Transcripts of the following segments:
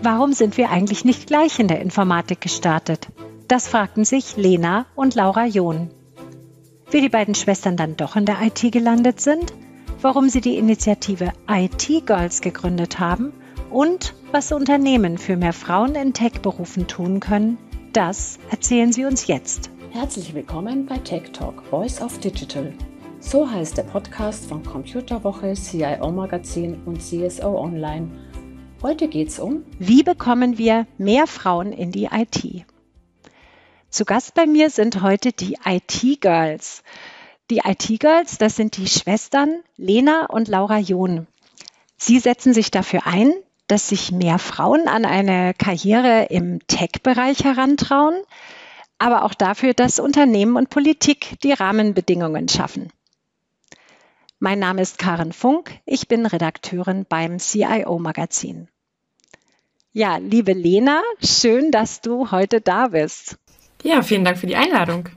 Warum sind wir eigentlich nicht gleich in der Informatik gestartet? Das fragten sich Lena und Laura John. Wie die beiden Schwestern dann doch in der IT gelandet sind, warum sie die Initiative IT Girls gegründet haben und was Unternehmen für mehr Frauen in Tech-Berufen tun können, das erzählen sie uns jetzt. Herzlich willkommen bei Tech Talk Voice of Digital. So heißt der Podcast von Computerwoche, CIO Magazin und CSO Online Heute geht es um, wie bekommen wir mehr Frauen in die IT? Zu Gast bei mir sind heute die IT-Girls. Die IT-Girls, das sind die Schwestern Lena und Laura John. Sie setzen sich dafür ein, dass sich mehr Frauen an eine Karriere im Tech-Bereich herantrauen, aber auch dafür, dass Unternehmen und Politik die Rahmenbedingungen schaffen. Mein Name ist Karen Funk, ich bin Redakteurin beim CIO Magazin. Ja, liebe Lena, schön, dass du heute da bist. Ja, vielen Dank für die Einladung.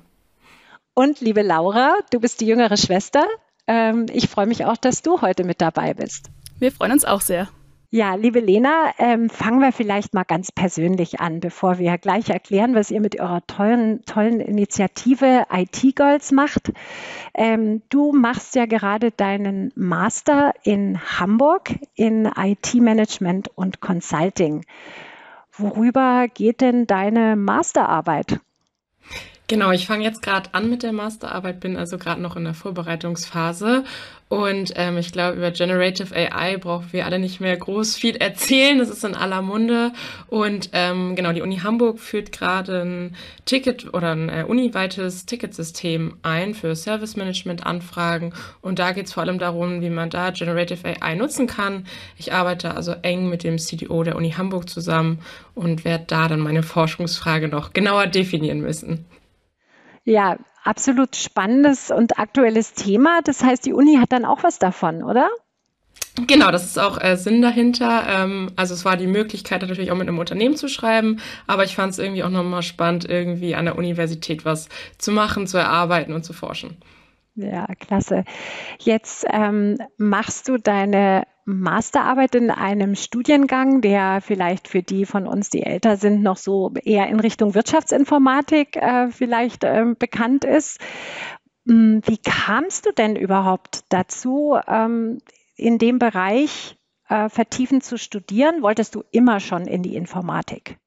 Und liebe Laura, du bist die jüngere Schwester. Ähm, ich freue mich auch, dass du heute mit dabei bist. Wir freuen uns auch sehr. Ja, liebe Lena, ähm, fangen wir vielleicht mal ganz persönlich an, bevor wir gleich erklären, was ihr mit eurer tollen, tollen Initiative IT Girls macht. Ähm, du machst ja gerade deinen Master in Hamburg in IT Management und Consulting. Worüber geht denn deine Masterarbeit? Genau, ich fange jetzt gerade an mit der Masterarbeit, bin also gerade noch in der Vorbereitungsphase und ähm, ich glaube, über Generative AI brauchen wir alle nicht mehr groß viel erzählen. Das ist in aller Munde. Und ähm, genau, die Uni Hamburg führt gerade ein Ticket oder ein äh, uniweites Ticketsystem ein für Service Management Anfragen. Und da geht es vor allem darum, wie man da Generative AI nutzen kann. Ich arbeite also eng mit dem CDO der Uni Hamburg zusammen und werde da dann meine Forschungsfrage noch genauer definieren müssen. Ja, absolut spannendes und aktuelles Thema. Das heißt, die Uni hat dann auch was davon, oder? Genau, das ist auch äh, Sinn dahinter. Ähm, also es war die Möglichkeit natürlich auch mit einem Unternehmen zu schreiben, aber ich fand es irgendwie auch nochmal spannend, irgendwie an der Universität was zu machen, zu erarbeiten und zu forschen. Ja, klasse. Jetzt ähm, machst du deine Masterarbeit in einem Studiengang, der vielleicht für die von uns, die älter sind, noch so eher in Richtung Wirtschaftsinformatik äh, vielleicht äh, bekannt ist. Hm, wie kamst du denn überhaupt dazu, ähm, in dem Bereich äh, vertiefend zu studieren? Wolltest du immer schon in die Informatik?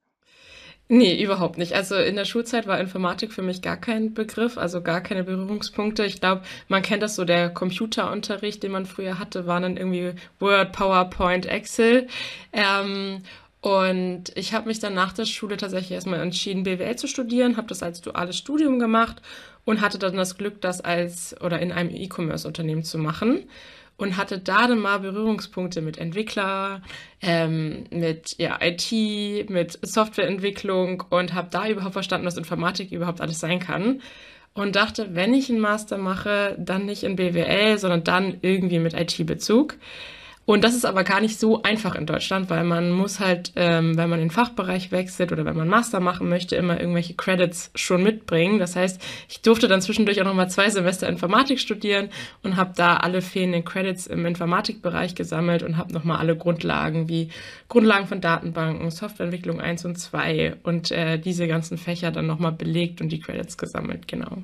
Nee, überhaupt nicht. Also in der Schulzeit war Informatik für mich gar kein Begriff, also gar keine Berührungspunkte. Ich glaube, man kennt das so, der Computerunterricht, den man früher hatte, war dann irgendwie Word, PowerPoint, Excel. Ähm, und ich habe mich dann nach der Schule tatsächlich erstmal entschieden, BWL zu studieren, habe das als duales Studium gemacht und hatte dann das Glück, das als oder in einem E-Commerce-Unternehmen zu machen und hatte da dann mal Berührungspunkte mit Entwickler, ähm, mit ja, IT, mit Softwareentwicklung und habe da überhaupt verstanden, was Informatik überhaupt alles sein kann. Und dachte, wenn ich einen Master mache, dann nicht in BWL, sondern dann irgendwie mit IT-Bezug. Und das ist aber gar nicht so einfach in Deutschland, weil man muss halt, ähm, wenn man den Fachbereich wechselt oder wenn man Master machen möchte, immer irgendwelche Credits schon mitbringen. Das heißt, ich durfte dann zwischendurch auch nochmal zwei Semester Informatik studieren und habe da alle fehlenden Credits im Informatikbereich gesammelt und habe nochmal alle Grundlagen wie Grundlagen von Datenbanken, Softwareentwicklung 1 und 2 und äh, diese ganzen Fächer dann nochmal belegt und die Credits gesammelt, genau.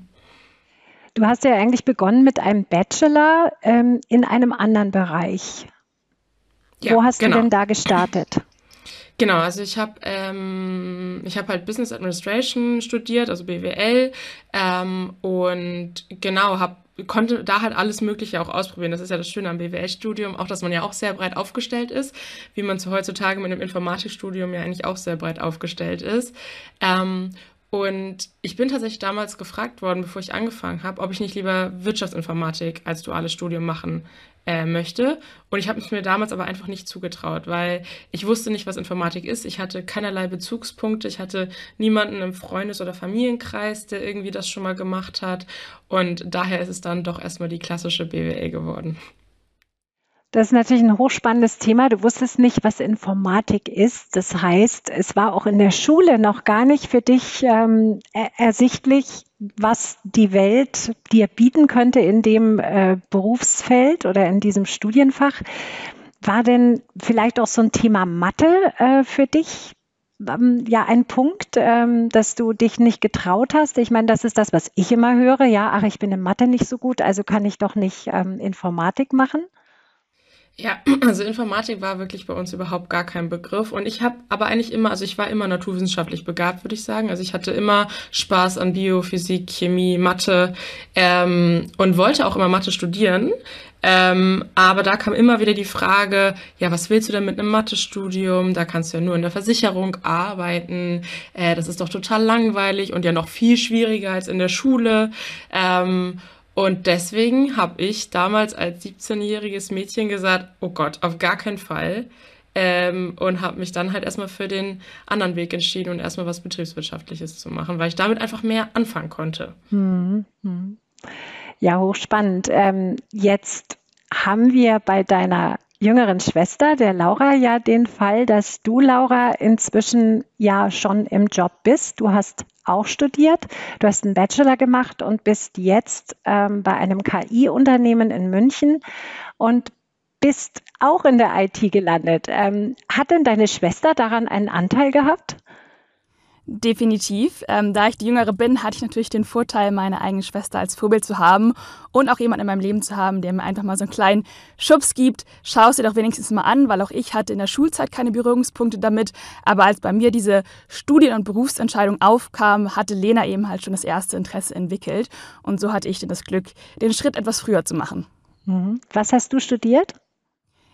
Du hast ja eigentlich begonnen mit einem Bachelor ähm, in einem anderen Bereich. Ja, Wo hast genau. du denn da gestartet? Genau, also ich habe ähm, ich habe halt Business Administration studiert, also BWL ähm, und genau habe konnte da halt alles Mögliche auch ausprobieren. Das ist ja das Schöne am BWL-Studium, auch dass man ja auch sehr breit aufgestellt ist, wie man so heutzutage mit einem Informatikstudium ja eigentlich auch sehr breit aufgestellt ist. Ähm, und ich bin tatsächlich damals gefragt worden, bevor ich angefangen habe, ob ich nicht lieber Wirtschaftsinformatik als duales Studium machen äh, möchte. Und ich habe es mir damals aber einfach nicht zugetraut, weil ich wusste nicht, was Informatik ist. Ich hatte keinerlei Bezugspunkte. Ich hatte niemanden im Freundes- oder Familienkreis, der irgendwie das schon mal gemacht hat. Und daher ist es dann doch erstmal die klassische BWL geworden. Das ist natürlich ein hochspannendes Thema. Du wusstest nicht, was Informatik ist. Das heißt, es war auch in der Schule noch gar nicht für dich ähm, ersichtlich, was die Welt dir bieten könnte in dem äh, Berufsfeld oder in diesem Studienfach. war denn vielleicht auch so ein Thema Mathe äh, für dich ähm, ja ein Punkt, ähm, dass du dich nicht getraut hast? Ich meine, das ist das, was ich immer höre. Ja, ach, ich bin in Mathe nicht so gut, also kann ich doch nicht ähm, Informatik machen. Ja, also Informatik war wirklich bei uns überhaupt gar kein Begriff. Und ich habe aber eigentlich immer, also ich war immer naturwissenschaftlich begabt, würde ich sagen. Also ich hatte immer Spaß an Bio, Physik, Chemie, Mathe ähm, und wollte auch immer Mathe studieren. Ähm, aber da kam immer wieder die Frage, ja, was willst du denn mit einem Mathestudium? Da kannst du ja nur in der Versicherung arbeiten. Äh, das ist doch total langweilig und ja noch viel schwieriger als in der Schule. Ähm, und deswegen habe ich damals als 17-jähriges Mädchen gesagt, oh Gott, auf gar keinen Fall. Ähm, und habe mich dann halt erstmal für den anderen Weg entschieden und erstmal was Betriebswirtschaftliches zu machen, weil ich damit einfach mehr anfangen konnte. Hm, hm. Ja, hochspannend. Ähm, jetzt haben wir bei deiner jüngeren Schwester, der Laura, ja den Fall, dass du, Laura, inzwischen ja schon im Job bist. Du hast auch studiert, du hast einen Bachelor gemacht und bist jetzt ähm, bei einem KI-Unternehmen in München und bist auch in der IT gelandet. Ähm, hat denn deine Schwester daran einen Anteil gehabt? Definitiv. Ähm, da ich die Jüngere bin, hatte ich natürlich den Vorteil, meine eigene Schwester als Vorbild zu haben und auch jemanden in meinem Leben zu haben, der mir einfach mal so einen kleinen Schubs gibt. Schau es dir doch wenigstens mal an, weil auch ich hatte in der Schulzeit keine Berührungspunkte damit. Aber als bei mir diese Studien- und Berufsentscheidung aufkam, hatte Lena eben halt schon das erste Interesse entwickelt. Und so hatte ich dann das Glück, den Schritt etwas früher zu machen. Mhm. Was hast du studiert?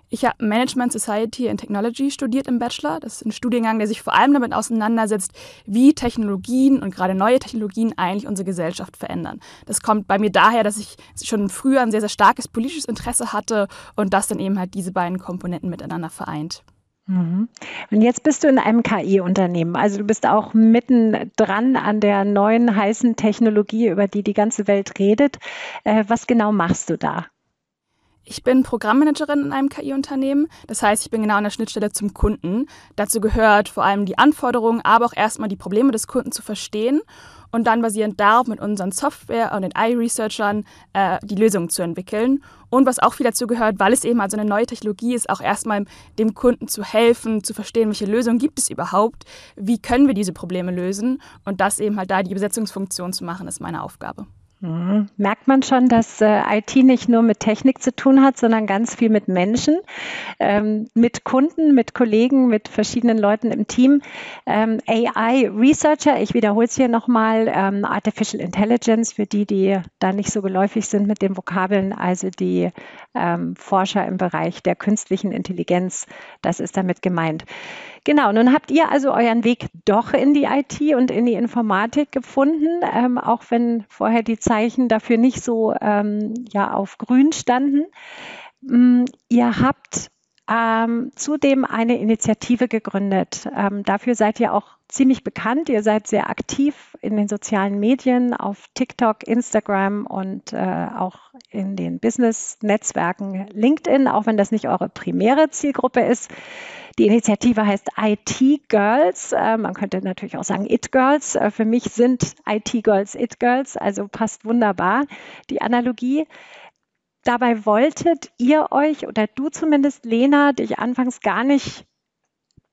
Ich habe Management Society and Technology studiert im Bachelor. Das ist ein Studiengang, der sich vor allem damit auseinandersetzt, wie Technologien und gerade neue Technologien eigentlich unsere Gesellschaft verändern. Das kommt bei mir daher, dass ich schon früher ein sehr, sehr starkes politisches Interesse hatte und das dann eben halt diese beiden Komponenten miteinander vereint. Mhm. Und jetzt bist du in einem KI-Unternehmen. Also du bist auch mitten dran an der neuen heißen Technologie, über die die ganze Welt redet. Äh, was genau machst du da? Ich bin Programmmanagerin in einem KI-Unternehmen. Das heißt, ich bin genau an der Schnittstelle zum Kunden. Dazu gehört vor allem die Anforderungen, aber auch erstmal die Probleme des Kunden zu verstehen und dann basierend darauf mit unseren Software- und den AI-Researchern äh, die Lösungen zu entwickeln. Und was auch viel dazu gehört, weil es eben also eine neue Technologie ist, auch erstmal dem Kunden zu helfen, zu verstehen, welche Lösungen gibt es überhaupt, wie können wir diese Probleme lösen und das eben halt da die Übersetzungsfunktion zu machen, ist meine Aufgabe. Mhm. Merkt man schon, dass äh, IT nicht nur mit Technik zu tun hat, sondern ganz viel mit Menschen, ähm, mit Kunden, mit Kollegen, mit verschiedenen Leuten im Team. Ähm, AI Researcher, ich wiederhole es hier nochmal, ähm, Artificial Intelligence, für die, die da nicht so geläufig sind mit den Vokabeln, also die ähm, Forscher im Bereich der künstlichen Intelligenz, das ist damit gemeint. Genau, nun habt ihr also euren Weg doch in die IT und in die Informatik gefunden, ähm, auch wenn vorher die Zeichen dafür nicht so ähm, ja, auf grün standen. Ähm, ihr habt ähm, zudem eine Initiative gegründet. Ähm, dafür seid ihr auch ziemlich bekannt. Ihr seid sehr aktiv in den sozialen Medien, auf TikTok, Instagram und äh, auch in den Business-Netzwerken LinkedIn, auch wenn das nicht eure primäre Zielgruppe ist. Die Initiative heißt IT Girls. Äh, man könnte natürlich auch sagen It Girls. Äh, für mich sind IT Girls It Girls, also passt wunderbar die Analogie. Dabei wolltet ihr euch oder du zumindest, Lena, dich anfangs gar nicht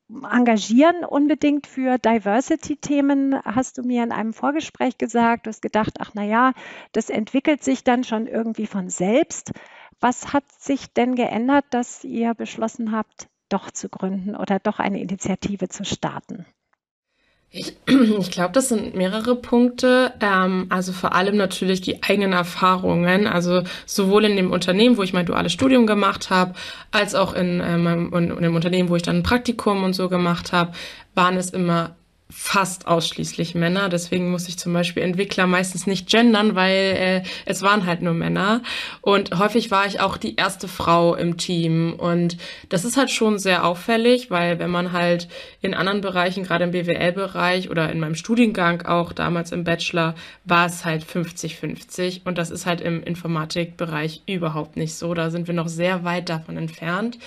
engagieren unbedingt für Diversity-Themen, hast du mir in einem Vorgespräch gesagt. Du hast gedacht, ach na ja, das entwickelt sich dann schon irgendwie von selbst. Was hat sich denn geändert, dass ihr beschlossen habt, doch zu gründen oder doch eine Initiative zu starten? Ich, ich glaube, das sind mehrere Punkte. Ähm, also vor allem natürlich die eigenen Erfahrungen. Also sowohl in dem Unternehmen, wo ich mein duales Studium gemacht habe, als auch in, ähm, in, in dem Unternehmen, wo ich dann ein Praktikum und so gemacht habe, waren es immer fast ausschließlich Männer. Deswegen muss ich zum Beispiel Entwickler meistens nicht gendern, weil äh, es waren halt nur Männer. Und häufig war ich auch die erste Frau im Team. Und das ist halt schon sehr auffällig, weil wenn man halt in anderen Bereichen, gerade im BWL-Bereich oder in meinem Studiengang auch damals im Bachelor, war es halt 50-50. Und das ist halt im Informatikbereich überhaupt nicht so. Da sind wir noch sehr weit davon entfernt.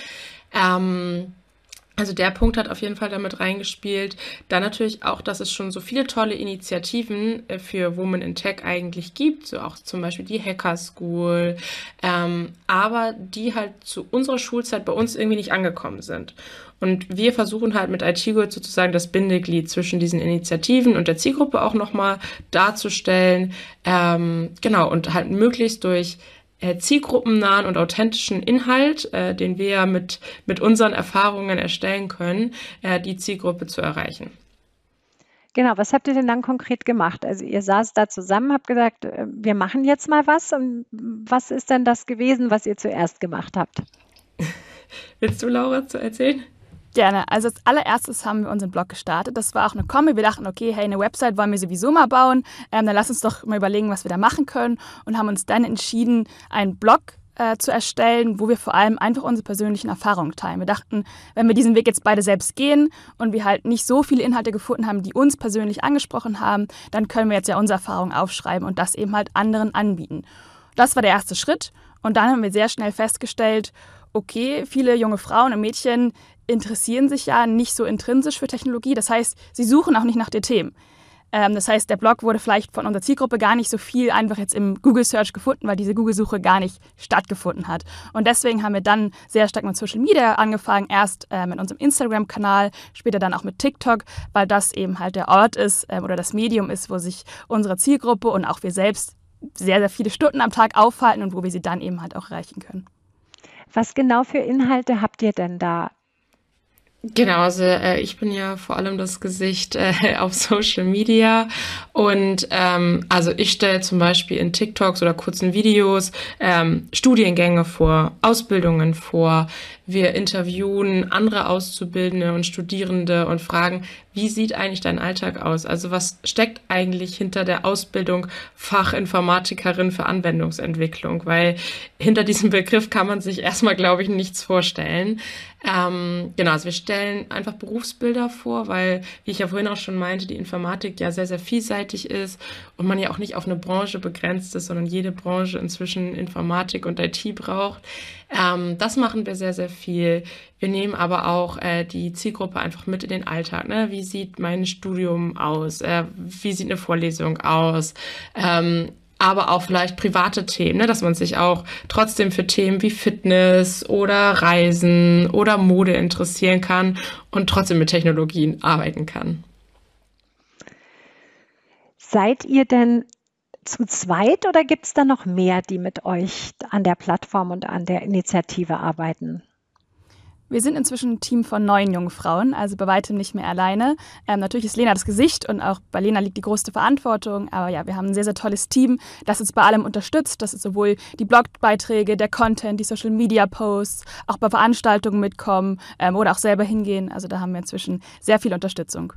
Ähm, Also der Punkt hat auf jeden Fall damit reingespielt. Dann natürlich auch, dass es schon so viele tolle Initiativen äh, für Women in Tech eigentlich gibt, so auch zum Beispiel die Hacker School, ähm, aber die halt zu unserer Schulzeit bei uns irgendwie nicht angekommen sind. Und wir versuchen halt mit IT Gold sozusagen das Bindeglied zwischen diesen Initiativen und der Zielgruppe auch nochmal darzustellen. Ähm, genau, und halt möglichst durch zielgruppennahen und authentischen Inhalt, äh, den wir mit, mit unseren Erfahrungen erstellen können, äh, die Zielgruppe zu erreichen. Genau, was habt ihr denn dann konkret gemacht? Also ihr saß da zusammen, habt gesagt, äh, wir machen jetzt mal was. Und was ist denn das gewesen, was ihr zuerst gemacht habt? Willst du, Laura, zu erzählen? Gerne. Also als allererstes haben wir unseren Blog gestartet. Das war auch eine Kombi. Wir dachten, okay, hey, eine Website wollen wir sowieso mal bauen. Ähm, dann lass uns doch mal überlegen, was wir da machen können. Und haben uns dann entschieden, einen Blog äh, zu erstellen, wo wir vor allem einfach unsere persönlichen Erfahrungen teilen. Wir dachten, wenn wir diesen Weg jetzt beide selbst gehen und wir halt nicht so viele Inhalte gefunden haben, die uns persönlich angesprochen haben, dann können wir jetzt ja unsere Erfahrungen aufschreiben und das eben halt anderen anbieten. Das war der erste Schritt. Und dann haben wir sehr schnell festgestellt, okay, viele junge Frauen und Mädchen interessieren sich ja nicht so intrinsisch für Technologie. Das heißt, sie suchen auch nicht nach den Themen. Ähm, das heißt, der Blog wurde vielleicht von unserer Zielgruppe gar nicht so viel einfach jetzt im Google Search gefunden, weil diese Google-Suche gar nicht stattgefunden hat. Und deswegen haben wir dann sehr stark mit Social Media angefangen. Erst äh, mit unserem Instagram-Kanal, später dann auch mit TikTok, weil das eben halt der Ort ist äh, oder das Medium ist, wo sich unsere Zielgruppe und auch wir selbst sehr, sehr viele Stunden am Tag aufhalten und wo wir sie dann eben halt auch erreichen können. Was genau für Inhalte habt ihr denn da Genau, also äh, ich bin ja vor allem das Gesicht äh, auf Social Media und ähm, also ich stelle zum Beispiel in TikToks oder kurzen Videos ähm, Studiengänge vor, Ausbildungen vor. Wir interviewen andere Auszubildende und Studierende und fragen, wie sieht eigentlich dein Alltag aus? Also was steckt eigentlich hinter der Ausbildung Fachinformatikerin für Anwendungsentwicklung? Weil hinter diesem Begriff kann man sich erstmal, glaube ich, nichts vorstellen. Ähm, genau, also wir stellen einfach Berufsbilder vor, weil, wie ich ja vorhin auch schon meinte, die Informatik ja sehr, sehr vielseitig ist und man ja auch nicht auf eine Branche begrenzt ist, sondern jede Branche inzwischen Informatik und IT braucht. Ähm, das machen wir sehr, sehr viel. Wir nehmen aber auch äh, die Zielgruppe einfach mit in den Alltag. Ne? Wie sieht mein Studium aus? Äh, wie sieht eine Vorlesung aus? Ähm, aber auch vielleicht private Themen, ne? dass man sich auch trotzdem für Themen wie Fitness oder Reisen oder Mode interessieren kann und trotzdem mit Technologien arbeiten kann. Seid ihr denn zu zweit oder gibt es da noch mehr, die mit euch an der Plattform und an der Initiative arbeiten? Wir sind inzwischen ein Team von neun jungen Frauen, also bei weitem nicht mehr alleine. Ähm, natürlich ist Lena das Gesicht und auch bei Lena liegt die größte Verantwortung. Aber ja, wir haben ein sehr, sehr tolles Team, das uns bei allem unterstützt. Das ist sowohl die Blogbeiträge, der Content, die Social Media Posts, auch bei Veranstaltungen mitkommen ähm, oder auch selber hingehen. Also da haben wir inzwischen sehr viel Unterstützung.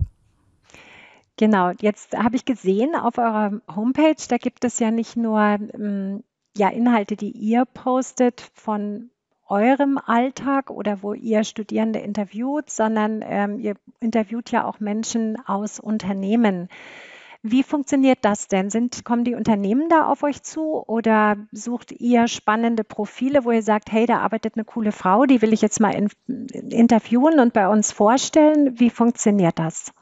Genau, jetzt habe ich gesehen auf eurer Homepage, da gibt es ja nicht nur ähm, ja, Inhalte, die ihr postet von eurem Alltag oder wo ihr Studierende interviewt, sondern ähm, ihr interviewt ja auch Menschen aus Unternehmen. Wie funktioniert das denn? Sind, kommen die Unternehmen da auf euch zu oder sucht ihr spannende Profile, wo ihr sagt, hey, da arbeitet eine coole Frau, die will ich jetzt mal in, interviewen und bei uns vorstellen? Wie funktioniert das?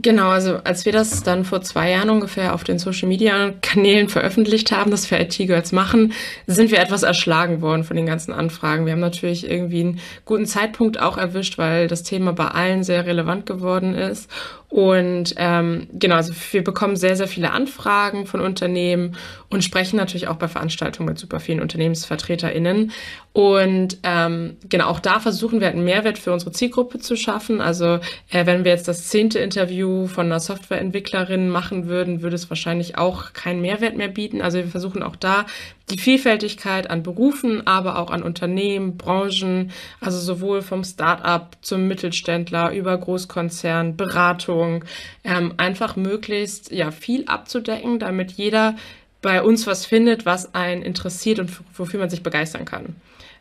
Genau, also als wir das dann vor zwei Jahren ungefähr auf den Social Media Kanälen veröffentlicht haben, dass wir IT Girls machen, sind wir etwas erschlagen worden von den ganzen Anfragen. Wir haben natürlich irgendwie einen guten Zeitpunkt auch erwischt, weil das Thema bei allen sehr relevant geworden ist. Und ähm, genau, also wir bekommen sehr, sehr viele Anfragen von Unternehmen und sprechen natürlich auch bei Veranstaltungen mit super vielen UnternehmensvertreterInnen. Und ähm, genau, auch da versuchen wir einen Mehrwert für unsere Zielgruppe zu schaffen. Also äh, wenn wir jetzt das zehnte Interview von einer Softwareentwicklerin machen würden, würde es wahrscheinlich auch keinen Mehrwert mehr bieten. Also wir versuchen auch da die Vielfältigkeit an Berufen, aber auch an Unternehmen, Branchen, also sowohl vom Start-up zum Mittelständler über Großkonzern, Beratung, ähm, einfach möglichst ja viel abzudecken, damit jeder bei uns was findet, was einen interessiert und wofür man sich begeistern kann.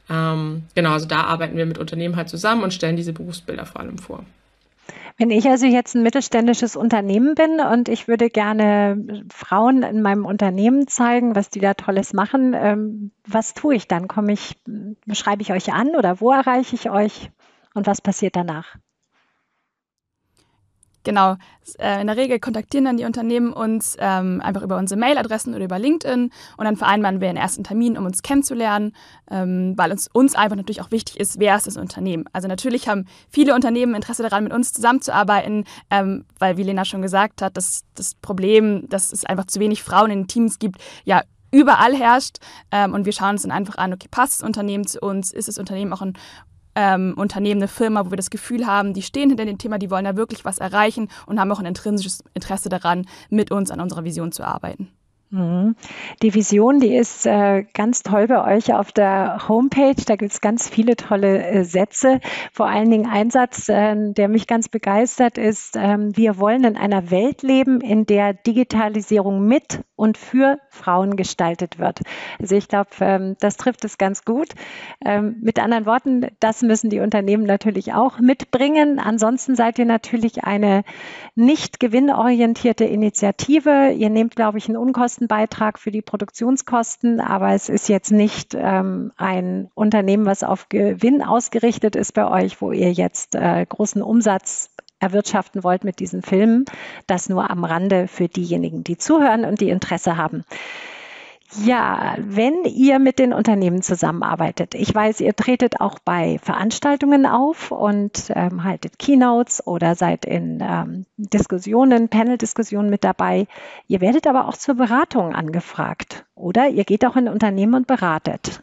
Ähm, genau, also da arbeiten wir mit Unternehmen halt zusammen und stellen diese Berufsbilder vor allem vor. Wenn ich also jetzt ein mittelständisches Unternehmen bin und ich würde gerne Frauen in meinem Unternehmen zeigen, was die da Tolles machen, ähm, was tue ich dann? Komme ich, schreibe ich euch an oder wo erreiche ich euch? Und was passiert danach? Genau. Äh, in der Regel kontaktieren dann die Unternehmen uns ähm, einfach über unsere Mailadressen oder über LinkedIn und dann vereinbaren wir einen ersten Termin, um uns kennenzulernen, ähm, weil uns, uns einfach natürlich auch wichtig ist, wer ist das Unternehmen. Also natürlich haben viele Unternehmen Interesse daran, mit uns zusammenzuarbeiten, ähm, weil, wie Lena schon gesagt hat, dass das Problem, dass es einfach zu wenig Frauen in den Teams gibt, ja überall herrscht. Ähm, und wir schauen uns dann einfach an, okay, passt das Unternehmen zu uns? Ist das Unternehmen auch ein ähm, Unternehmen, eine Firma, wo wir das Gefühl haben, die stehen hinter dem Thema, die wollen da wirklich was erreichen und haben auch ein intrinsisches Interesse daran, mit uns an unserer Vision zu arbeiten. Mhm. Die Vision, die ist äh, ganz toll bei euch auf der Homepage. Da gibt es ganz viele tolle äh, Sätze. Vor allen Dingen ein Satz, äh, der mich ganz begeistert ist. Ähm, wir wollen in einer Welt leben, in der Digitalisierung mit und für Frauen gestaltet wird. Also ich glaube, ähm, das trifft es ganz gut. Ähm, mit anderen Worten, das müssen die Unternehmen natürlich auch mitbringen. Ansonsten seid ihr natürlich eine nicht gewinnorientierte Initiative. Ihr nehmt, glaube ich, einen Unkostenbeitrag für die Produktionskosten, aber es ist jetzt nicht ähm, ein Unternehmen, was auf Gewinn ausgerichtet ist bei euch, wo ihr jetzt äh, großen Umsatz erwirtschaften wollt mit diesen Filmen. Das nur am Rande für diejenigen, die zuhören und die Interesse haben. Ja, wenn ihr mit den Unternehmen zusammenarbeitet, ich weiß, ihr tretet auch bei Veranstaltungen auf und ähm, haltet Keynotes oder seid in ähm, Diskussionen, Panel-Diskussionen mit dabei. Ihr werdet aber auch zur Beratung angefragt, oder? Ihr geht auch in Unternehmen und beratet.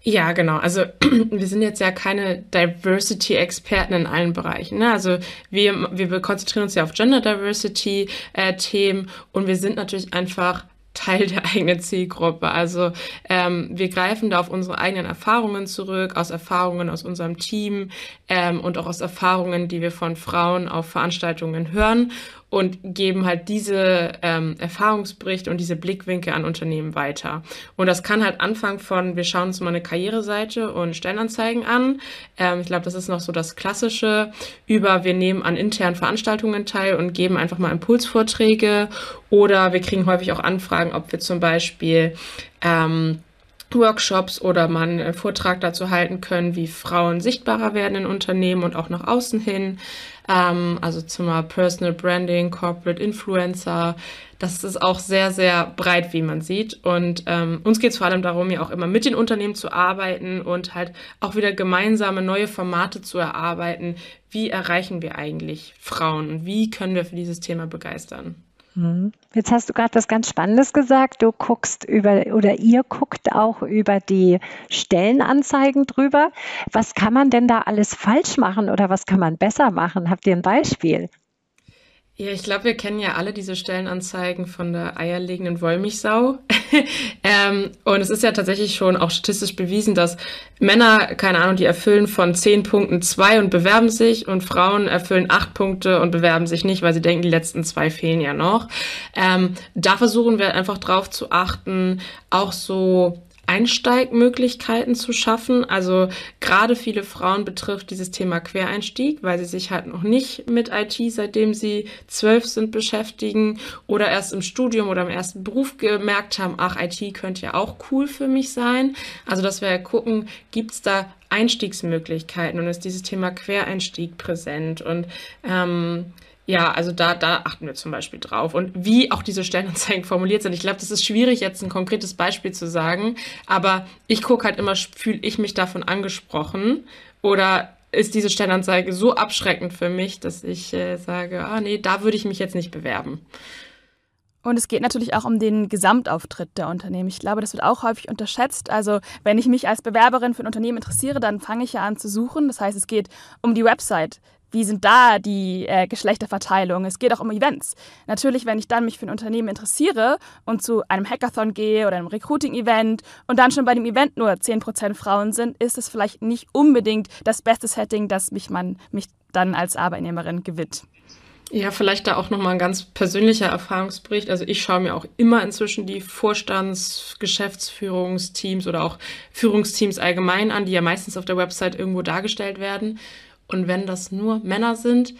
Ja, genau. Also wir sind jetzt ja keine Diversity-Experten in allen Bereichen. Ne? Also wir, wir konzentrieren uns ja auf Gender Diversity-Themen äh, und wir sind natürlich einfach Teil der eigenen Zielgruppe. Also ähm, wir greifen da auf unsere eigenen Erfahrungen zurück, aus Erfahrungen aus unserem Team ähm, und auch aus Erfahrungen, die wir von Frauen auf Veranstaltungen hören und geben halt diese ähm, Erfahrungsberichte und diese Blickwinkel an Unternehmen weiter. Und das kann halt anfangen von, wir schauen uns mal eine Karriereseite und Stellenanzeigen an. Ähm, ich glaube, das ist noch so das Klassische, über wir nehmen an internen Veranstaltungen teil und geben einfach mal Impulsvorträge oder wir kriegen häufig auch Anfragen, ob wir zum Beispiel ähm, Workshops oder man einen Vortrag dazu halten können, wie Frauen sichtbarer werden in Unternehmen und auch nach außen hin. Ähm, also zum Personal Branding, Corporate Influencer. Das ist auch sehr, sehr breit, wie man sieht. Und ähm, uns geht es vor allem darum, ja auch immer mit den Unternehmen zu arbeiten und halt auch wieder gemeinsame neue Formate zu erarbeiten. Wie erreichen wir eigentlich Frauen und wie können wir für dieses Thema begeistern? Mhm. Jetzt hast du gerade was ganz Spannendes gesagt. Du guckst über oder ihr guckt auch über die Stellenanzeigen drüber. Was kann man denn da alles falsch machen oder was kann man besser machen? Habt ihr ein Beispiel? Ja, ich glaube, wir kennen ja alle diese Stellenanzeigen von der eierlegenden Wollmilchsau. ähm, und es ist ja tatsächlich schon auch statistisch bewiesen, dass Männer, keine Ahnung, die erfüllen von zehn Punkten zwei und bewerben sich und Frauen erfüllen acht Punkte und bewerben sich nicht, weil sie denken, die letzten zwei fehlen ja noch. Ähm, da versuchen wir einfach drauf zu achten, auch so Einsteigmöglichkeiten zu schaffen. Also gerade viele Frauen betrifft dieses Thema Quereinstieg, weil sie sich halt noch nicht mit IT, seitdem sie zwölf sind, beschäftigen oder erst im Studium oder im ersten Beruf gemerkt haben, ach, IT könnte ja auch cool für mich sein. Also dass wir gucken, gibt es da Einstiegsmöglichkeiten und ist dieses Thema Quereinstieg präsent und ähm, ja, also da, da achten wir zum Beispiel drauf. Und wie auch diese Stellenanzeigen formuliert sind. Ich glaube, das ist schwierig, jetzt ein konkretes Beispiel zu sagen. Aber ich gucke halt immer, fühle ich mich davon angesprochen? Oder ist diese Stellenanzeige so abschreckend für mich, dass ich äh, sage, ah nee, da würde ich mich jetzt nicht bewerben. Und es geht natürlich auch um den Gesamtauftritt der Unternehmen. Ich glaube, das wird auch häufig unterschätzt. Also wenn ich mich als Bewerberin für ein Unternehmen interessiere, dann fange ich ja an zu suchen. Das heißt, es geht um die Website wie sind da die äh, Geschlechterverteilung? Es geht auch um Events. Natürlich, wenn ich dann mich für ein Unternehmen interessiere und zu einem Hackathon gehe oder einem Recruiting-Event und dann schon bei dem Event nur 10% Frauen sind, ist es vielleicht nicht unbedingt das beste Setting, dass mich man mich dann als Arbeitnehmerin gewinnt. Ja, vielleicht da auch nochmal ein ganz persönlicher Erfahrungsbericht. Also ich schaue mir auch immer inzwischen die Vorstands-, Geschäftsführungsteams oder auch Führungsteams allgemein an, die ja meistens auf der Website irgendwo dargestellt werden. Und wenn das nur Männer sind,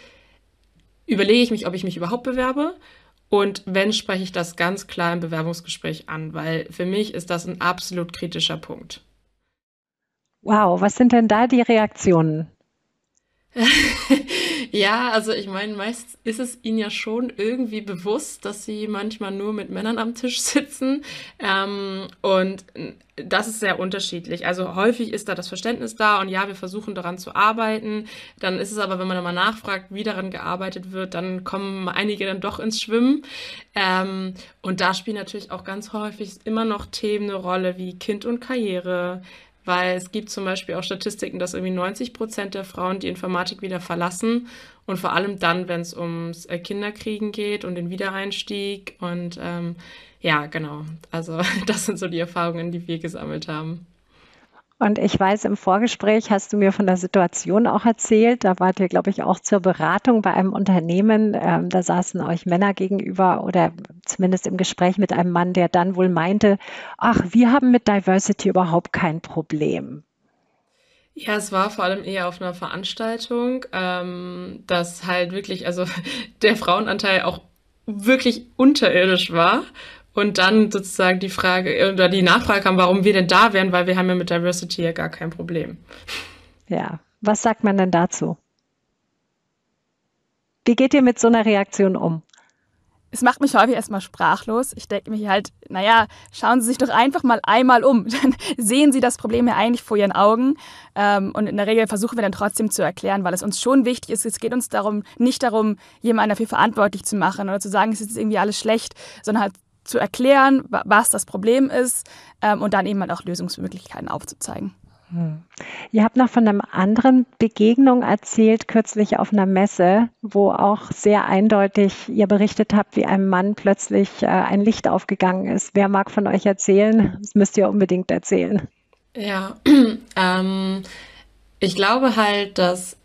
überlege ich mich, ob ich mich überhaupt bewerbe. Und wenn, spreche ich das ganz klar im Bewerbungsgespräch an, weil für mich ist das ein absolut kritischer Punkt. Wow, was sind denn da die Reaktionen? ja, also ich meine, meist ist es ihnen ja schon irgendwie bewusst, dass sie manchmal nur mit Männern am Tisch sitzen. Ähm, und das ist sehr unterschiedlich. Also häufig ist da das Verständnis da und ja, wir versuchen daran zu arbeiten. Dann ist es aber, wenn man mal nachfragt, wie daran gearbeitet wird, dann kommen einige dann doch ins Schwimmen. Ähm, und da spielen natürlich auch ganz häufig immer noch Themen eine Rolle wie Kind und Karriere, weil es gibt zum Beispiel auch Statistiken, dass irgendwie 90 Prozent der Frauen die Informatik wieder verlassen und vor allem dann, wenn es ums äh, Kinderkriegen geht und den Wiedereinstieg und ähm, ja, genau. Also das sind so die Erfahrungen, die wir gesammelt haben. Und ich weiß, im Vorgespräch hast du mir von der Situation auch erzählt. Da wart ihr, glaube ich, auch zur Beratung bei einem Unternehmen. Ähm, da saßen euch Männer gegenüber oder zumindest im Gespräch mit einem Mann, der dann wohl meinte, ach, wir haben mit Diversity überhaupt kein Problem. Ja, es war vor allem eher auf einer Veranstaltung, ähm, dass halt wirklich, also der Frauenanteil auch wirklich unterirdisch war. Und dann sozusagen die Frage oder die Nachfrage kam, warum wir denn da wären, weil wir haben ja mit Diversity ja gar kein Problem. Ja, was sagt man denn dazu? Wie geht ihr mit so einer Reaktion um? es macht mich häufig erstmal sprachlos. Ich denke mir halt, naja, schauen Sie sich doch einfach mal einmal um. Dann sehen Sie das Problem ja eigentlich vor Ihren Augen. Ähm, und in der Regel versuchen wir dann trotzdem zu erklären, weil es uns schon wichtig ist. Es geht uns darum, nicht darum, jemanden dafür verantwortlich zu machen oder zu sagen, es ist irgendwie alles schlecht, sondern halt zu erklären, was das Problem ist ähm, und dann eben halt auch Lösungsmöglichkeiten aufzuzeigen. Hm. Ihr habt noch von einer anderen Begegnung erzählt, kürzlich auf einer Messe, wo auch sehr eindeutig ihr berichtet habt, wie einem Mann plötzlich äh, ein Licht aufgegangen ist. Wer mag von euch erzählen? Das müsst ihr unbedingt erzählen. Ja, ähm, ich glaube halt, dass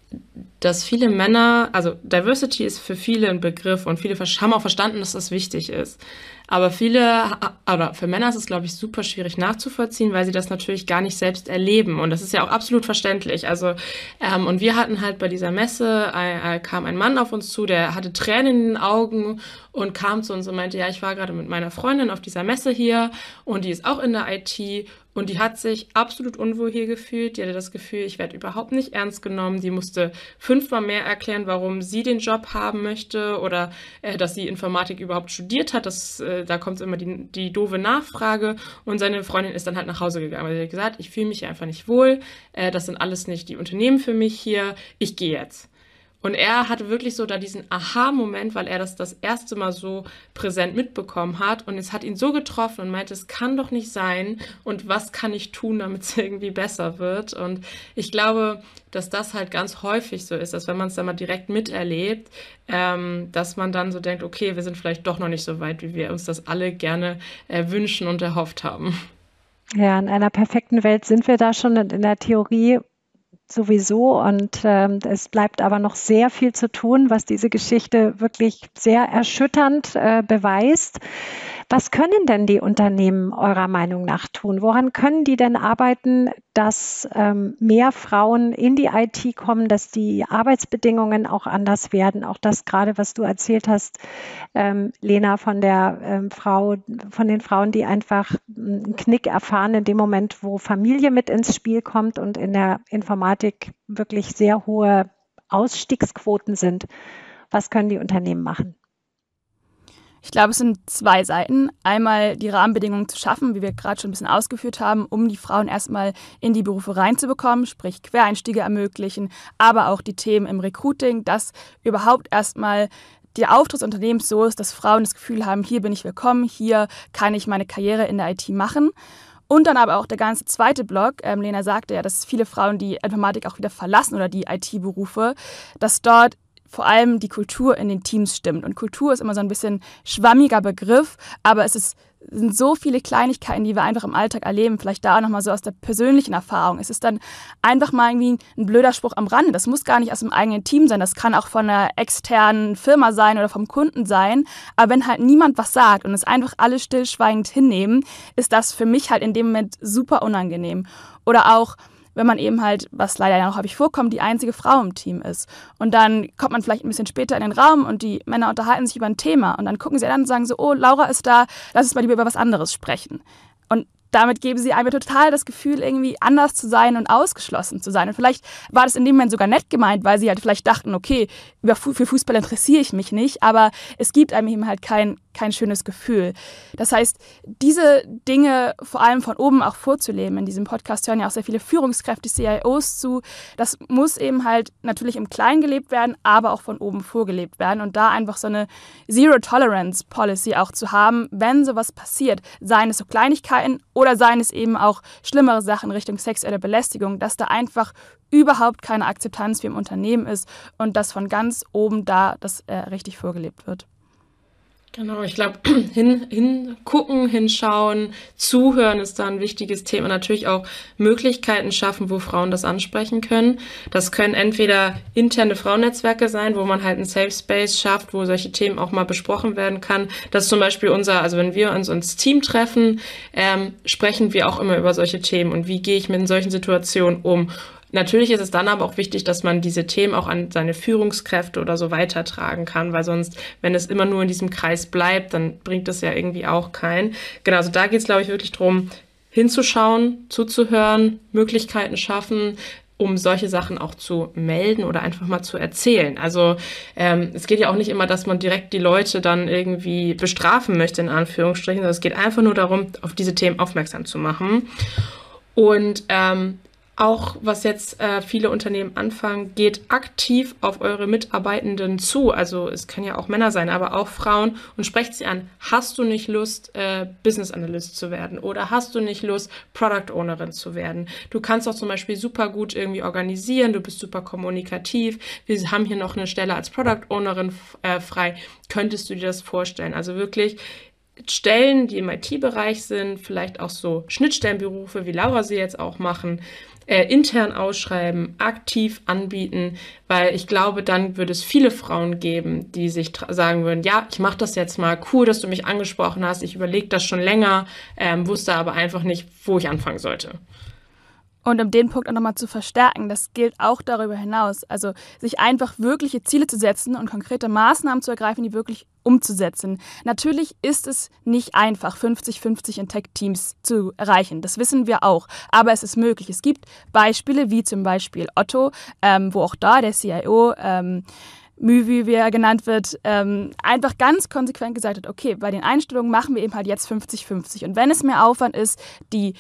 dass viele Männer, also Diversity ist für viele ein Begriff und viele haben auch verstanden, dass das wichtig ist. Aber viele, oder für Männer ist es, glaube ich, super schwierig nachzuvollziehen, weil sie das natürlich gar nicht selbst erleben. Und das ist ja auch absolut verständlich. Also, ähm, und wir hatten halt bei dieser Messe, äh, kam ein Mann auf uns zu, der hatte Tränen in den Augen und kam zu uns und meinte, ja, ich war gerade mit meiner Freundin auf dieser Messe hier und die ist auch in der IT und die hat sich absolut unwohl hier gefühlt. Die hatte das Gefühl, ich werde überhaupt nicht ernst genommen. Die musste fünfmal mehr erklären, warum sie den Job haben möchte oder äh, dass sie Informatik überhaupt studiert hat. Das, äh, da kommt immer die, die doofe Nachfrage. Und seine Freundin ist dann halt nach Hause gegangen. Weil sie hat gesagt, ich fühle mich hier einfach nicht wohl. Äh, das sind alles nicht die Unternehmen für mich hier. Ich gehe jetzt. Und er hatte wirklich so da diesen Aha-Moment, weil er das das erste Mal so präsent mitbekommen hat. Und es hat ihn so getroffen und meinte, es kann doch nicht sein. Und was kann ich tun, damit es irgendwie besser wird? Und ich glaube, dass das halt ganz häufig so ist, dass wenn man es dann mal direkt miterlebt, ähm, dass man dann so denkt, okay, wir sind vielleicht doch noch nicht so weit, wie wir uns das alle gerne äh, wünschen und erhofft haben. Ja, in einer perfekten Welt sind wir da schon in der Theorie sowieso. Und ähm, es bleibt aber noch sehr viel zu tun, was diese Geschichte wirklich sehr erschütternd äh, beweist. Was können denn die Unternehmen eurer Meinung nach tun? Woran können die denn arbeiten, dass ähm, mehr Frauen in die IT kommen, dass die Arbeitsbedingungen auch anders werden? Auch das gerade, was du erzählt hast, ähm, Lena, von der ähm, Frau, von den Frauen, die einfach einen Knick erfahren in dem Moment, wo Familie mit ins Spiel kommt und in der Informatik wirklich sehr hohe Ausstiegsquoten sind. Was können die Unternehmen machen? Ich glaube, es sind zwei Seiten. Einmal die Rahmenbedingungen zu schaffen, wie wir gerade schon ein bisschen ausgeführt haben, um die Frauen erstmal in die Berufe reinzubekommen, sprich Quereinstiege ermöglichen, aber auch die Themen im Recruiting, dass überhaupt erstmal der Auftritt des Unternehmens so ist, dass Frauen das Gefühl haben, hier bin ich willkommen, hier kann ich meine Karriere in der IT machen. Und dann aber auch der ganze zweite Block. Ähm, Lena sagte ja, dass viele Frauen die Informatik auch wieder verlassen oder die IT-Berufe, dass dort vor allem die Kultur in den Teams stimmt. Und Kultur ist immer so ein bisschen schwammiger Begriff, aber es ist, sind so viele Kleinigkeiten, die wir einfach im Alltag erleben. Vielleicht da nochmal so aus der persönlichen Erfahrung. Es ist dann einfach mal irgendwie ein blöder Spruch am Rande. Das muss gar nicht aus dem eigenen Team sein. Das kann auch von einer externen Firma sein oder vom Kunden sein. Aber wenn halt niemand was sagt und es einfach alle stillschweigend hinnehmen, ist das für mich halt in dem Moment super unangenehm. Oder auch, wenn man eben halt, was leider ja noch häufig vorkommt, die einzige Frau im Team ist. Und dann kommt man vielleicht ein bisschen später in den Raum und die Männer unterhalten sich über ein Thema und dann gucken sie dann und sagen so, oh, Laura ist da, lass uns mal lieber über was anderes sprechen. Und damit geben sie einem total das Gefühl, irgendwie anders zu sein und ausgeschlossen zu sein. Und vielleicht war das in dem Moment sogar nett gemeint, weil sie halt vielleicht dachten, okay, für Fußball interessiere ich mich nicht, aber es gibt einem eben halt kein, kein schönes Gefühl. Das heißt, diese Dinge vor allem von oben auch vorzuleben, in diesem Podcast hören ja auch sehr viele Führungskräfte, CIOs zu, das muss eben halt natürlich im Kleinen gelebt werden, aber auch von oben vorgelebt werden und da einfach so eine Zero-Tolerance-Policy auch zu haben, wenn sowas passiert, seien es so Kleinigkeiten oder seien es eben auch schlimmere Sachen Richtung sexuelle Belästigung, dass da einfach überhaupt keine Akzeptanz wie im Unternehmen ist und dass von ganz oben da das äh, richtig vorgelebt wird. Genau, ich glaube, hin, hingucken, hinschauen, zuhören ist da ein wichtiges Thema. Natürlich auch Möglichkeiten schaffen, wo Frauen das ansprechen können. Das können entweder interne Frauennetzwerke sein, wo man halt einen Safe Space schafft, wo solche Themen auch mal besprochen werden kann. Das ist zum Beispiel unser, also wenn wir uns ins Team treffen, ähm, sprechen wir auch immer über solche Themen und wie gehe ich mit solchen Situationen um. Natürlich ist es dann aber auch wichtig, dass man diese Themen auch an seine Führungskräfte oder so weitertragen kann, weil sonst, wenn es immer nur in diesem Kreis bleibt, dann bringt es ja irgendwie auch keinen. Genau, also da geht es, glaube ich, wirklich darum, hinzuschauen, zuzuhören, Möglichkeiten schaffen, um solche Sachen auch zu melden oder einfach mal zu erzählen. Also ähm, es geht ja auch nicht immer, dass man direkt die Leute dann irgendwie bestrafen möchte, in Anführungsstrichen, sondern es geht einfach nur darum, auf diese Themen aufmerksam zu machen. Und ähm, auch was jetzt äh, viele Unternehmen anfangen, geht aktiv auf eure Mitarbeitenden zu. Also es können ja auch Männer sein, aber auch Frauen und sprecht sie an. Hast du nicht Lust, äh, Business Analyst zu werden? Oder hast du nicht Lust, Product Ownerin zu werden? Du kannst auch zum Beispiel super gut irgendwie organisieren, du bist super kommunikativ. Wir haben hier noch eine Stelle als Product Ownerin äh, frei. Könntest du dir das vorstellen? Also wirklich Stellen, die im IT-Bereich sind, vielleicht auch so Schnittstellenberufe, wie Laura sie jetzt auch machen, äh, intern ausschreiben, aktiv anbieten, weil ich glaube, dann würde es viele Frauen geben, die sich sagen würden, ja, ich mache das jetzt mal, cool, dass du mich angesprochen hast, ich überlege das schon länger, ähm, wusste aber einfach nicht, wo ich anfangen sollte. Und um den Punkt auch nochmal zu verstärken, das gilt auch darüber hinaus. Also sich einfach wirkliche Ziele zu setzen und konkrete Maßnahmen zu ergreifen, die wirklich umzusetzen. Natürlich ist es nicht einfach, 50-50 in Tech-Teams zu erreichen. Das wissen wir auch. Aber es ist möglich. Es gibt Beispiele wie zum Beispiel Otto, ähm, wo auch da der CIO ähm, Müvi, wie er genannt wird, ähm, einfach ganz konsequent gesagt hat, okay, bei den Einstellungen machen wir eben halt jetzt 50-50. Und wenn es mehr Aufwand ist, die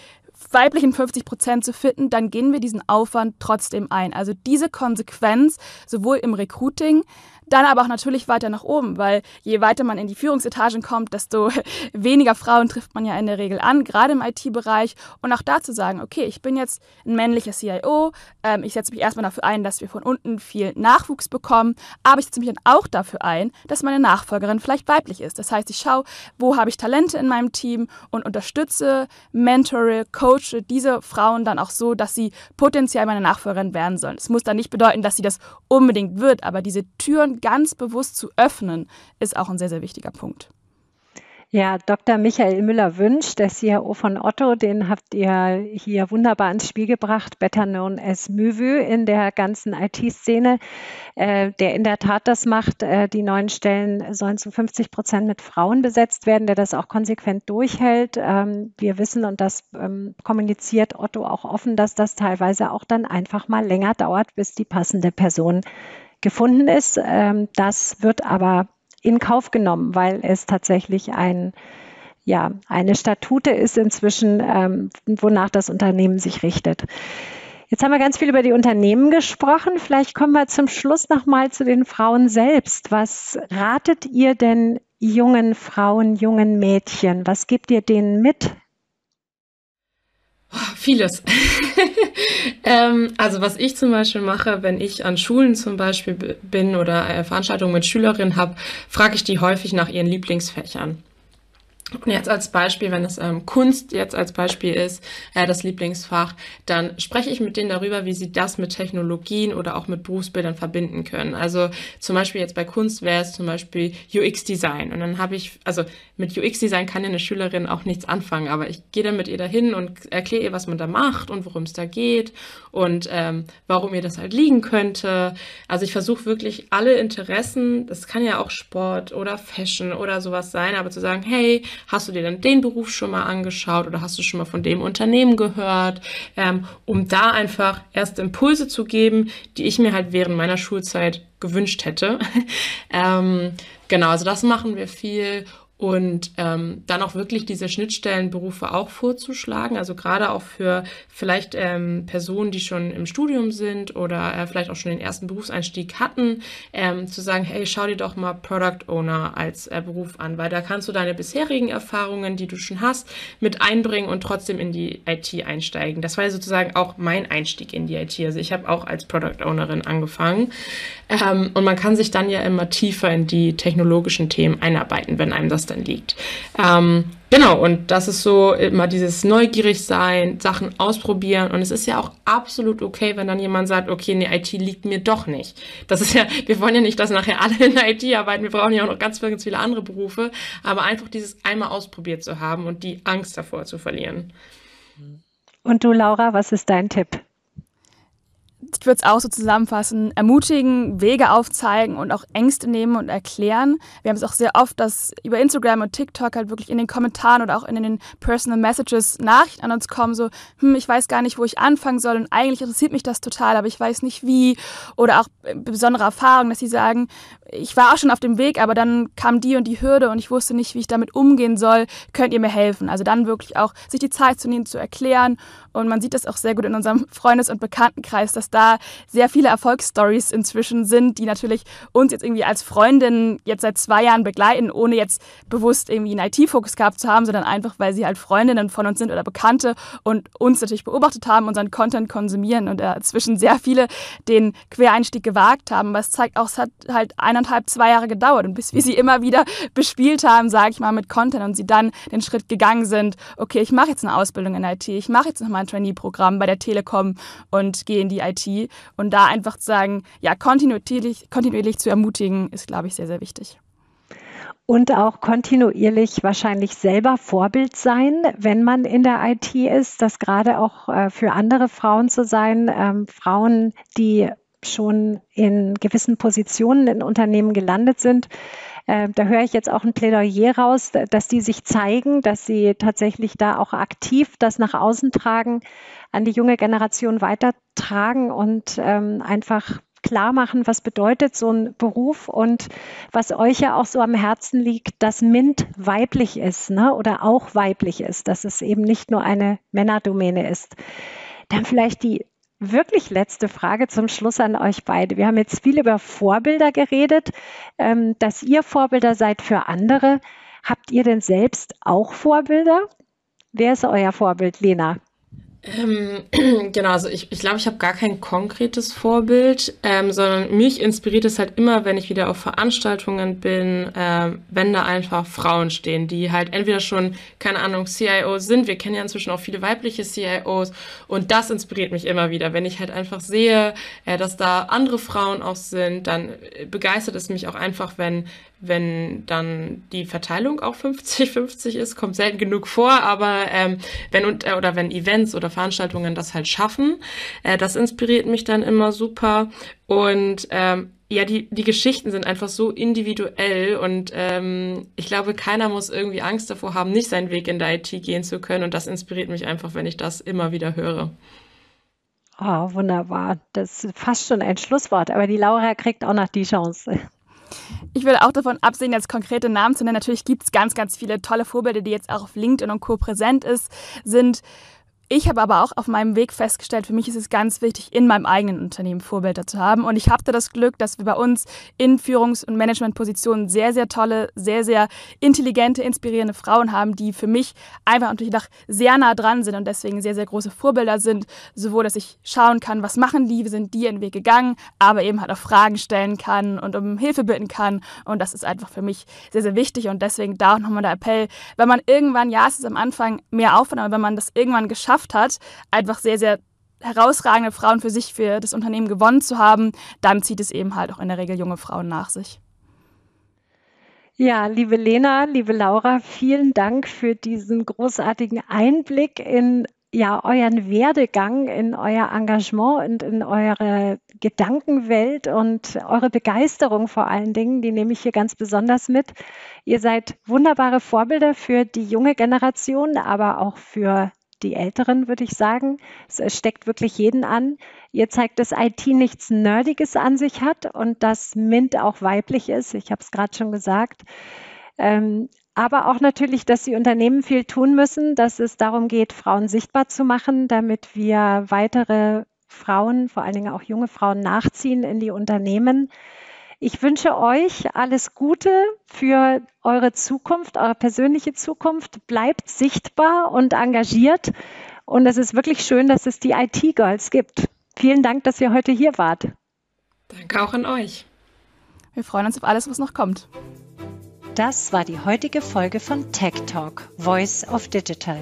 weiblichen 50 Prozent zu finden, dann gehen wir diesen Aufwand trotzdem ein. Also diese Konsequenz sowohl im Recruiting dann aber auch natürlich weiter nach oben, weil je weiter man in die Führungsetagen kommt, desto weniger Frauen trifft man ja in der Regel an, gerade im IT-Bereich. Und auch da zu sagen, okay, ich bin jetzt ein männlicher CIO, ähm, ich setze mich erstmal dafür ein, dass wir von unten viel Nachwuchs bekommen, aber ich setze mich dann auch dafür ein, dass meine Nachfolgerin vielleicht weiblich ist. Das heißt, ich schaue, wo habe ich Talente in meinem Team und unterstütze, mentore, coache diese Frauen dann auch so, dass sie potenziell meine Nachfolgerin werden sollen. Es muss dann nicht bedeuten, dass sie das unbedingt wird, aber diese Türen ganz bewusst zu öffnen, ist auch ein sehr, sehr wichtiger Punkt. Ja, Dr. Michael Müller-Wünsch, der CIO von Otto, den habt ihr hier wunderbar ins Spiel gebracht, better known as Müvü in der ganzen IT-Szene, äh, der in der Tat das macht. Äh, die neuen Stellen sollen zu 50 Prozent mit Frauen besetzt werden, der das auch konsequent durchhält. Ähm, wir wissen und das ähm, kommuniziert Otto auch offen, dass das teilweise auch dann einfach mal länger dauert, bis die passende Person gefunden ist. Ähm, das wird aber in Kauf genommen, weil es tatsächlich ein ja, eine Statute ist inzwischen, ähm, wonach das Unternehmen sich richtet. Jetzt haben wir ganz viel über die Unternehmen gesprochen. Vielleicht kommen wir zum Schluss noch mal zu den Frauen selbst. Was ratet ihr denn jungen Frauen, jungen Mädchen? Was gebt ihr denen mit Oh, vieles. ähm, also was ich zum Beispiel mache, wenn ich an Schulen zum Beispiel bin oder äh, Veranstaltungen mit Schülerinnen habe, frage ich die häufig nach ihren Lieblingsfächern. Und jetzt als Beispiel, wenn es ähm, Kunst jetzt als Beispiel ist, äh, das Lieblingsfach, dann spreche ich mit denen darüber, wie sie das mit Technologien oder auch mit Berufsbildern verbinden können. Also zum Beispiel jetzt bei Kunst wäre es zum Beispiel UX-Design. Und dann habe ich, also mit UX-Design kann ja eine Schülerin auch nichts anfangen, aber ich gehe dann mit ihr dahin und erkläre ihr, was man da macht und worum es da geht und ähm, warum ihr das halt liegen könnte. Also ich versuche wirklich alle Interessen, das kann ja auch Sport oder Fashion oder sowas sein, aber zu sagen, hey, hast du dir dann den Beruf schon mal angeschaut oder hast du schon mal von dem Unternehmen gehört, ähm, um da einfach erste Impulse zu geben, die ich mir halt während meiner Schulzeit gewünscht hätte. ähm, genau, also das machen wir viel und ähm, dann auch wirklich diese Schnittstellenberufe auch vorzuschlagen, also gerade auch für vielleicht ähm, Personen, die schon im Studium sind oder äh, vielleicht auch schon den ersten Berufseinstieg hatten, ähm, zu sagen, hey, schau dir doch mal Product Owner als äh, Beruf an, weil da kannst du deine bisherigen Erfahrungen, die du schon hast, mit einbringen und trotzdem in die IT einsteigen. Das war sozusagen auch mein Einstieg in die IT. Also ich habe auch als Product Ownerin angefangen ähm, und man kann sich dann ja immer tiefer in die technologischen Themen einarbeiten, wenn einem das dann liegt. Ähm, genau, und das ist so immer dieses neugierig sein, Sachen ausprobieren. Und es ist ja auch absolut okay, wenn dann jemand sagt, okay, eine IT liegt mir doch nicht. Das ist ja, wir wollen ja nicht, dass nachher alle in IT arbeiten. Wir brauchen ja auch noch ganz, ganz viele andere Berufe. Aber einfach dieses einmal ausprobiert zu haben und die Angst davor zu verlieren. Und du, Laura, was ist dein Tipp? Ich würde es auch so zusammenfassen, ermutigen, Wege aufzeigen und auch Ängste nehmen und erklären. Wir haben es auch sehr oft, dass über Instagram und TikTok halt wirklich in den Kommentaren oder auch in den Personal Messages Nachrichten an uns kommen, so, hm, ich weiß gar nicht, wo ich anfangen soll und eigentlich interessiert mich das total, aber ich weiß nicht wie. Oder auch besondere Erfahrungen, dass sie sagen, ich war auch schon auf dem Weg, aber dann kam die und die Hürde und ich wusste nicht, wie ich damit umgehen soll. Könnt ihr mir helfen? Also dann wirklich auch sich die Zeit zu nehmen, zu erklären. Und man sieht das auch sehr gut in unserem Freundes- und Bekanntenkreis, dass da sehr viele Erfolgsstories inzwischen sind, die natürlich uns jetzt irgendwie als Freundin jetzt seit zwei Jahren begleiten, ohne jetzt bewusst irgendwie einen IT-Fokus gehabt zu haben, sondern einfach, weil sie halt Freundinnen von uns sind oder Bekannte und uns natürlich beobachtet haben, unseren Content konsumieren und inzwischen sehr viele den Quereinstieg gewagt haben. Es zeigt auch, es hat halt eineinhalb, zwei Jahre gedauert und bis wir sie immer wieder bespielt haben, sage ich mal, mit Content und sie dann den Schritt gegangen sind, okay, ich mache jetzt eine Ausbildung in IT, ich mache jetzt nochmal ein Trainee-Programm bei der Telekom und gehe in die IT und da einfach zu sagen, ja, kontinuierlich, kontinuierlich zu ermutigen, ist, glaube ich, sehr, sehr wichtig. Und auch kontinuierlich wahrscheinlich selber Vorbild sein, wenn man in der IT ist, das gerade auch äh, für andere Frauen zu sein, ähm, Frauen, die schon in gewissen Positionen in Unternehmen gelandet sind. Äh, da höre ich jetzt auch ein Plädoyer raus, dass die sich zeigen, dass sie tatsächlich da auch aktiv das nach außen tragen, an die junge Generation weitertragen und ähm, einfach klar machen, was bedeutet so ein Beruf und was euch ja auch so am Herzen liegt, dass MINT weiblich ist ne? oder auch weiblich ist, dass es eben nicht nur eine Männerdomäne ist. Dann vielleicht die wirklich letzte Frage zum Schluss an euch beide. Wir haben jetzt viel über Vorbilder geredet, ähm, dass ihr Vorbilder seid für andere. Habt ihr denn selbst auch Vorbilder? Wer ist euer Vorbild, Lena? Ähm, genau, also ich glaube, ich, glaub, ich habe gar kein konkretes Vorbild, ähm, sondern mich inspiriert es halt immer, wenn ich wieder auf Veranstaltungen bin, ähm, wenn da einfach Frauen stehen, die halt entweder schon, keine Ahnung, CIOs sind. Wir kennen ja inzwischen auch viele weibliche CIOs und das inspiriert mich immer wieder. Wenn ich halt einfach sehe, äh, dass da andere Frauen auch sind, dann begeistert es mich auch einfach, wenn wenn dann die Verteilung auch 50-50 ist, kommt selten genug vor, aber ähm, wenn und, äh, oder wenn Events oder Veranstaltungen das halt schaffen, äh, das inspiriert mich dann immer super und ähm, ja, die, die Geschichten sind einfach so individuell und ähm, ich glaube, keiner muss irgendwie Angst davor haben, nicht seinen Weg in der IT gehen zu können und das inspiriert mich einfach, wenn ich das immer wieder höre. Oh, wunderbar. Das ist fast schon ein Schlusswort, aber die Laura kriegt auch noch die Chance. Ich will auch davon absehen, jetzt konkrete Namen zu nennen. Natürlich gibt es ganz, ganz viele tolle Vorbilder, die jetzt auch auf LinkedIn und Co. präsent ist, sind. Ich habe aber auch auf meinem Weg festgestellt, für mich ist es ganz wichtig, in meinem eigenen Unternehmen Vorbilder zu haben. Und ich hatte das Glück, dass wir bei uns in Führungs- und Managementpositionen sehr, sehr tolle, sehr, sehr intelligente, inspirierende Frauen haben, die für mich einfach natürlich noch sehr nah dran sind und deswegen sehr, sehr große Vorbilder sind. Sowohl, dass ich schauen kann, was machen die, wie sind die ihren Weg gegangen, aber eben halt auch Fragen stellen kann und um Hilfe bitten kann. Und das ist einfach für mich sehr, sehr wichtig. Und deswegen da auch nochmal der Appell, wenn man irgendwann, ja, es ist am Anfang mehr Aufwand, aber wenn man das irgendwann geschafft geschafft hat, einfach sehr, sehr herausragende Frauen für sich, für das Unternehmen gewonnen zu haben, dann zieht es eben halt auch in der Regel junge Frauen nach sich. Ja, liebe Lena, liebe Laura, vielen Dank für diesen großartigen Einblick in ja euren Werdegang, in euer Engagement und in eure Gedankenwelt und eure Begeisterung vor allen Dingen, die nehme ich hier ganz besonders mit. Ihr seid wunderbare Vorbilder für die junge Generation, aber auch für die Älteren, würde ich sagen. Es steckt wirklich jeden an. Ihr zeigt, dass IT nichts Nerdiges an sich hat und dass MINT auch weiblich ist. Ich habe es gerade schon gesagt. Ähm, aber auch natürlich, dass die Unternehmen viel tun müssen, dass es darum geht, Frauen sichtbar zu machen, damit wir weitere Frauen, vor allen Dingen auch junge Frauen, nachziehen in die Unternehmen. Ich wünsche euch alles Gute für eure Zukunft, eure persönliche Zukunft. Bleibt sichtbar und engagiert. Und es ist wirklich schön, dass es die IT-Girls gibt. Vielen Dank, dass ihr heute hier wart. Danke auch an euch. Wir freuen uns auf alles, was noch kommt. Das war die heutige Folge von Tech Talk, Voice of Digital.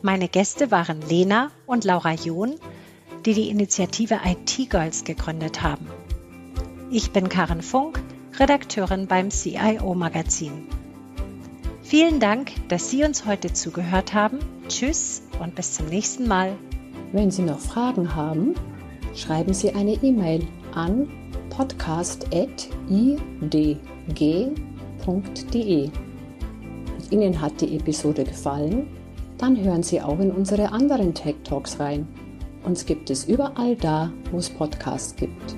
Meine Gäste waren Lena und Laura John, die die Initiative IT Girls gegründet haben. Ich bin Karin Funk, Redakteurin beim CIO Magazin. Vielen Dank, dass Sie uns heute zugehört haben. Tschüss und bis zum nächsten Mal. Wenn Sie noch Fragen haben, schreiben Sie eine E-Mail an podcast.idg.de. Ihnen hat die Episode gefallen? Dann hören Sie auch in unsere anderen Tech Talks rein. Uns gibt es überall da, wo es Podcasts gibt.